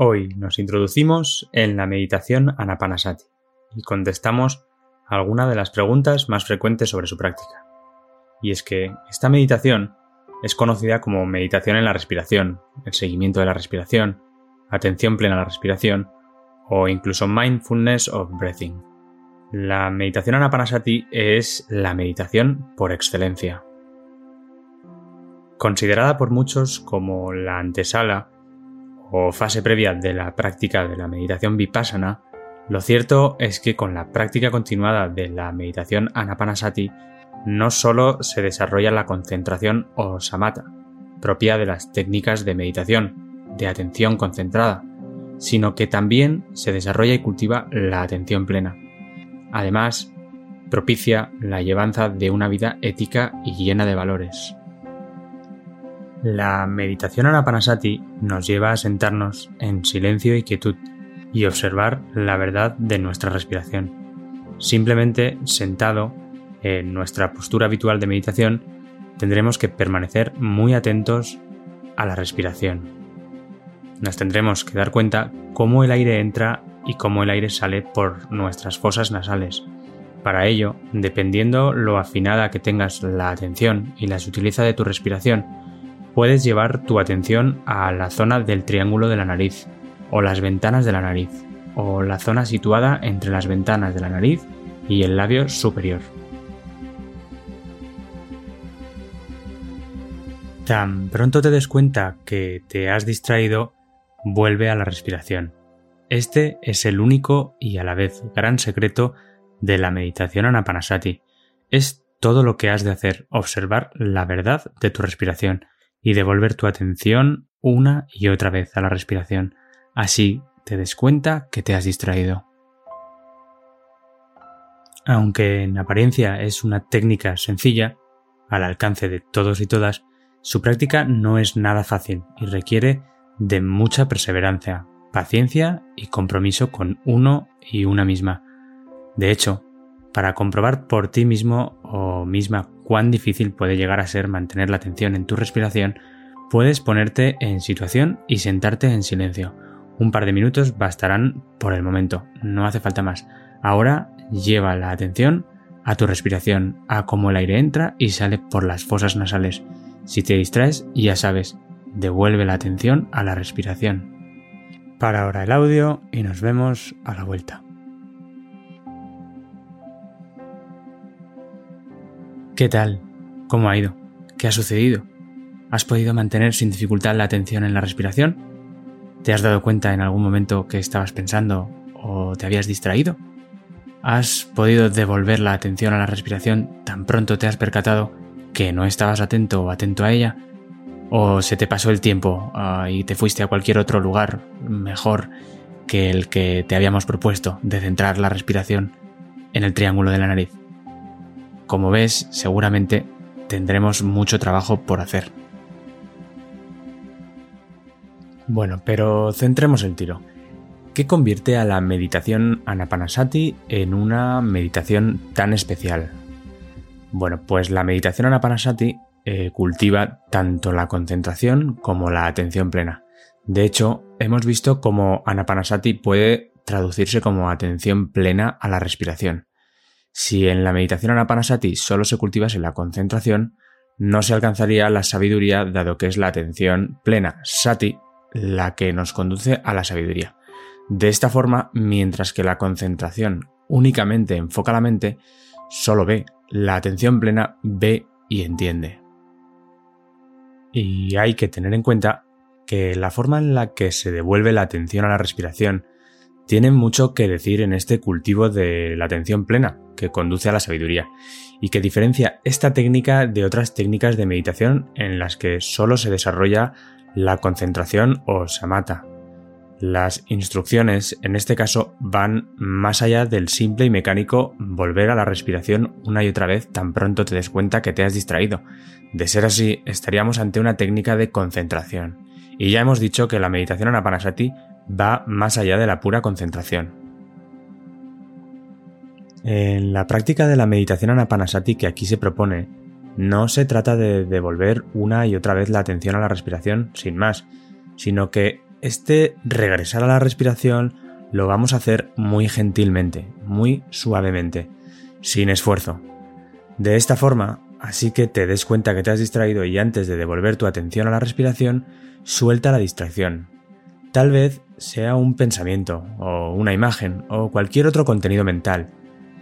Hoy nos introducimos en la meditación Anapanasati y contestamos algunas de las preguntas más frecuentes sobre su práctica. Y es que esta meditación es conocida como meditación en la respiración, el seguimiento de la respiración, atención plena a la respiración o incluso mindfulness of breathing. La meditación Anapanasati es la meditación por excelencia. Considerada por muchos como la antesala o fase previa de la práctica de la meditación vipassana, lo cierto es que con la práctica continuada de la meditación anapanasati no solo se desarrolla la concentración o samatha, propia de las técnicas de meditación, de atención concentrada, sino que también se desarrolla y cultiva la atención plena. Además, propicia la llevanza de una vida ética y llena de valores. La meditación anapanasati nos lleva a sentarnos en silencio y quietud y observar la verdad de nuestra respiración. Simplemente sentado en nuestra postura habitual de meditación, tendremos que permanecer muy atentos a la respiración. Nos tendremos que dar cuenta cómo el aire entra y cómo el aire sale por nuestras fosas nasales. Para ello, dependiendo lo afinada que tengas la atención y la sutileza de tu respiración, puedes llevar tu atención a la zona del triángulo de la nariz, o las ventanas de la nariz, o la zona situada entre las ventanas de la nariz y el labio superior. Tan pronto te des cuenta que te has distraído, vuelve a la respiración. Este es el único y a la vez gran secreto de la meditación anapanasati. Es todo lo que has de hacer, observar la verdad de tu respiración y devolver tu atención una y otra vez a la respiración. Así te des cuenta que te has distraído. Aunque en apariencia es una técnica sencilla, al alcance de todos y todas, su práctica no es nada fácil y requiere de mucha perseverancia, paciencia y compromiso con uno y una misma. De hecho, para comprobar por ti mismo o misma cuán difícil puede llegar a ser mantener la atención en tu respiración, puedes ponerte en situación y sentarte en silencio. Un par de minutos bastarán por el momento, no hace falta más. Ahora lleva la atención a tu respiración, a cómo el aire entra y sale por las fosas nasales. Si te distraes, ya sabes, devuelve la atención a la respiración. Para ahora el audio y nos vemos a la vuelta. ¿Qué tal? ¿Cómo ha ido? ¿Qué ha sucedido? ¿Has podido mantener sin dificultad la atención en la respiración? ¿Te has dado cuenta en algún momento que estabas pensando o te habías distraído? ¿Has podido devolver la atención a la respiración tan pronto te has percatado que no estabas atento o atento a ella? ¿O se te pasó el tiempo ah, y te fuiste a cualquier otro lugar mejor que el que te habíamos propuesto de centrar la respiración en el triángulo de la nariz? Como ves, seguramente tendremos mucho trabajo por hacer. Bueno, pero centremos el tiro. ¿Qué convierte a la meditación Anapanasati en una meditación tan especial? Bueno, pues la meditación Anapanasati eh, cultiva tanto la concentración como la atención plena. De hecho, hemos visto cómo Anapanasati puede traducirse como atención plena a la respiración. Si en la meditación anapanasati solo se cultivase la concentración, no se alcanzaría la sabiduría dado que es la atención plena, sati, la que nos conduce a la sabiduría. De esta forma, mientras que la concentración únicamente enfoca la mente, solo ve, la atención plena ve y entiende. Y hay que tener en cuenta que la forma en la que se devuelve la atención a la respiración tiene mucho que decir en este cultivo de la atención plena, que conduce a la sabiduría, y que diferencia esta técnica de otras técnicas de meditación en las que solo se desarrolla la concentración o samatha. Las instrucciones en este caso van más allá del simple y mecánico volver a la respiración una y otra vez tan pronto te des cuenta que te has distraído. De ser así, estaríamos ante una técnica de concentración. Y ya hemos dicho que la meditación anapanasati va más allá de la pura concentración. En la práctica de la meditación anapanasati que aquí se propone, no se trata de devolver una y otra vez la atención a la respiración sin más, sino que este regresar a la respiración lo vamos a hacer muy gentilmente, muy suavemente, sin esfuerzo. De esta forma, así que te des cuenta que te has distraído y antes de devolver tu atención a la respiración, suelta la distracción. Tal vez sea un pensamiento, o una imagen, o cualquier otro contenido mental.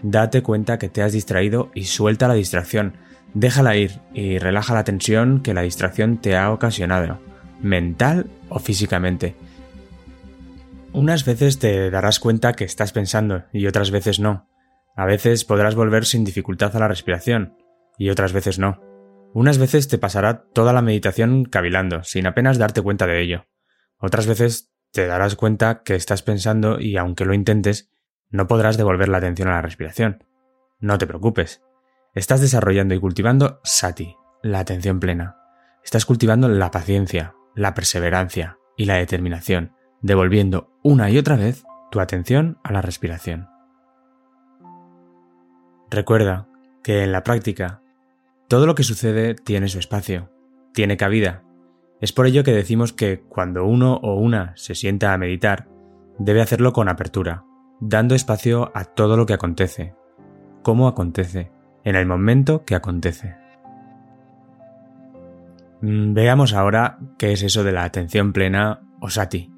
Date cuenta que te has distraído y suelta la distracción. Déjala ir y relaja la tensión que la distracción te ha ocasionado, mental o físicamente. Unas veces te darás cuenta que estás pensando y otras veces no. A veces podrás volver sin dificultad a la respiración y otras veces no. Unas veces te pasará toda la meditación cavilando, sin apenas darte cuenta de ello. Otras veces te darás cuenta que estás pensando y aunque lo intentes, no podrás devolver la atención a la respiración. No te preocupes. Estás desarrollando y cultivando sati, la atención plena. Estás cultivando la paciencia, la perseverancia y la determinación, devolviendo una y otra vez tu atención a la respiración. Recuerda que en la práctica todo lo que sucede tiene su espacio, tiene cabida. Es por ello que decimos que cuando uno o una se sienta a meditar, debe hacerlo con apertura, dando espacio a todo lo que acontece, cómo acontece, en el momento que acontece. Mm, veamos ahora qué es eso de la atención plena o sati,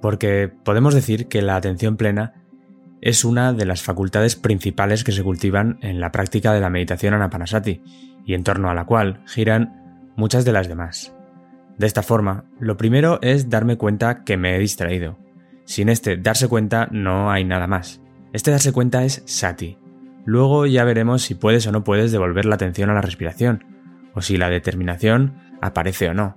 porque podemos decir que la atención plena es una de las facultades principales que se cultivan en la práctica de la meditación anapanasati y en torno a la cual giran muchas de las demás. De esta forma, lo primero es darme cuenta que me he distraído. Sin este darse cuenta no hay nada más. Este darse cuenta es sati. Luego ya veremos si puedes o no puedes devolver la atención a la respiración, o si la determinación aparece o no.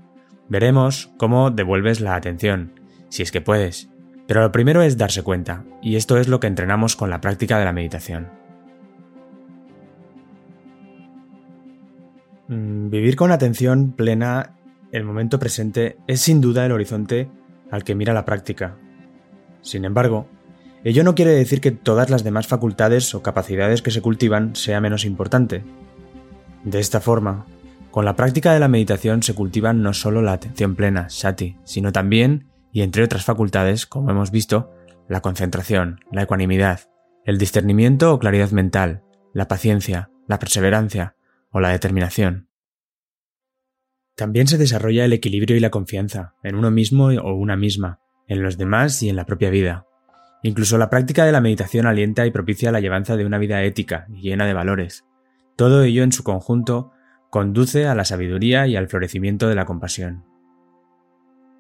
Veremos cómo devuelves la atención, si es que puedes, pero lo primero es darse cuenta, y esto es lo que entrenamos con la práctica de la meditación. Mm, vivir con atención plena el momento presente es sin duda el horizonte al que mira la práctica. Sin embargo, ello no quiere decir que todas las demás facultades o capacidades que se cultivan sea menos importante. De esta forma, con la práctica de la meditación se cultiva no solo la atención plena, sati, sino también y entre otras facultades, como hemos visto, la concentración, la ecuanimidad, el discernimiento o claridad mental, la paciencia, la perseverancia o la determinación. También se desarrolla el equilibrio y la confianza en uno mismo o una misma, en los demás y en la propia vida. Incluso la práctica de la meditación alienta y propicia la llevanza de una vida ética y llena de valores. Todo ello en su conjunto conduce a la sabiduría y al florecimiento de la compasión.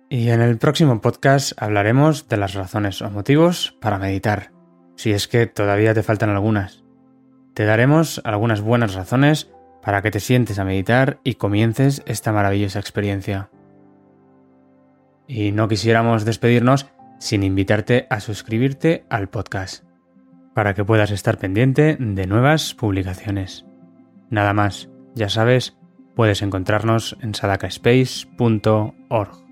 Y en el próximo podcast hablaremos de las razones o motivos para meditar, si es que todavía te faltan algunas. Te daremos algunas buenas razones para que te sientes a meditar y comiences esta maravillosa experiencia. Y no quisiéramos despedirnos sin invitarte a suscribirte al podcast, para que puedas estar pendiente de nuevas publicaciones. Nada más, ya sabes, puedes encontrarnos en sadakaspace.org.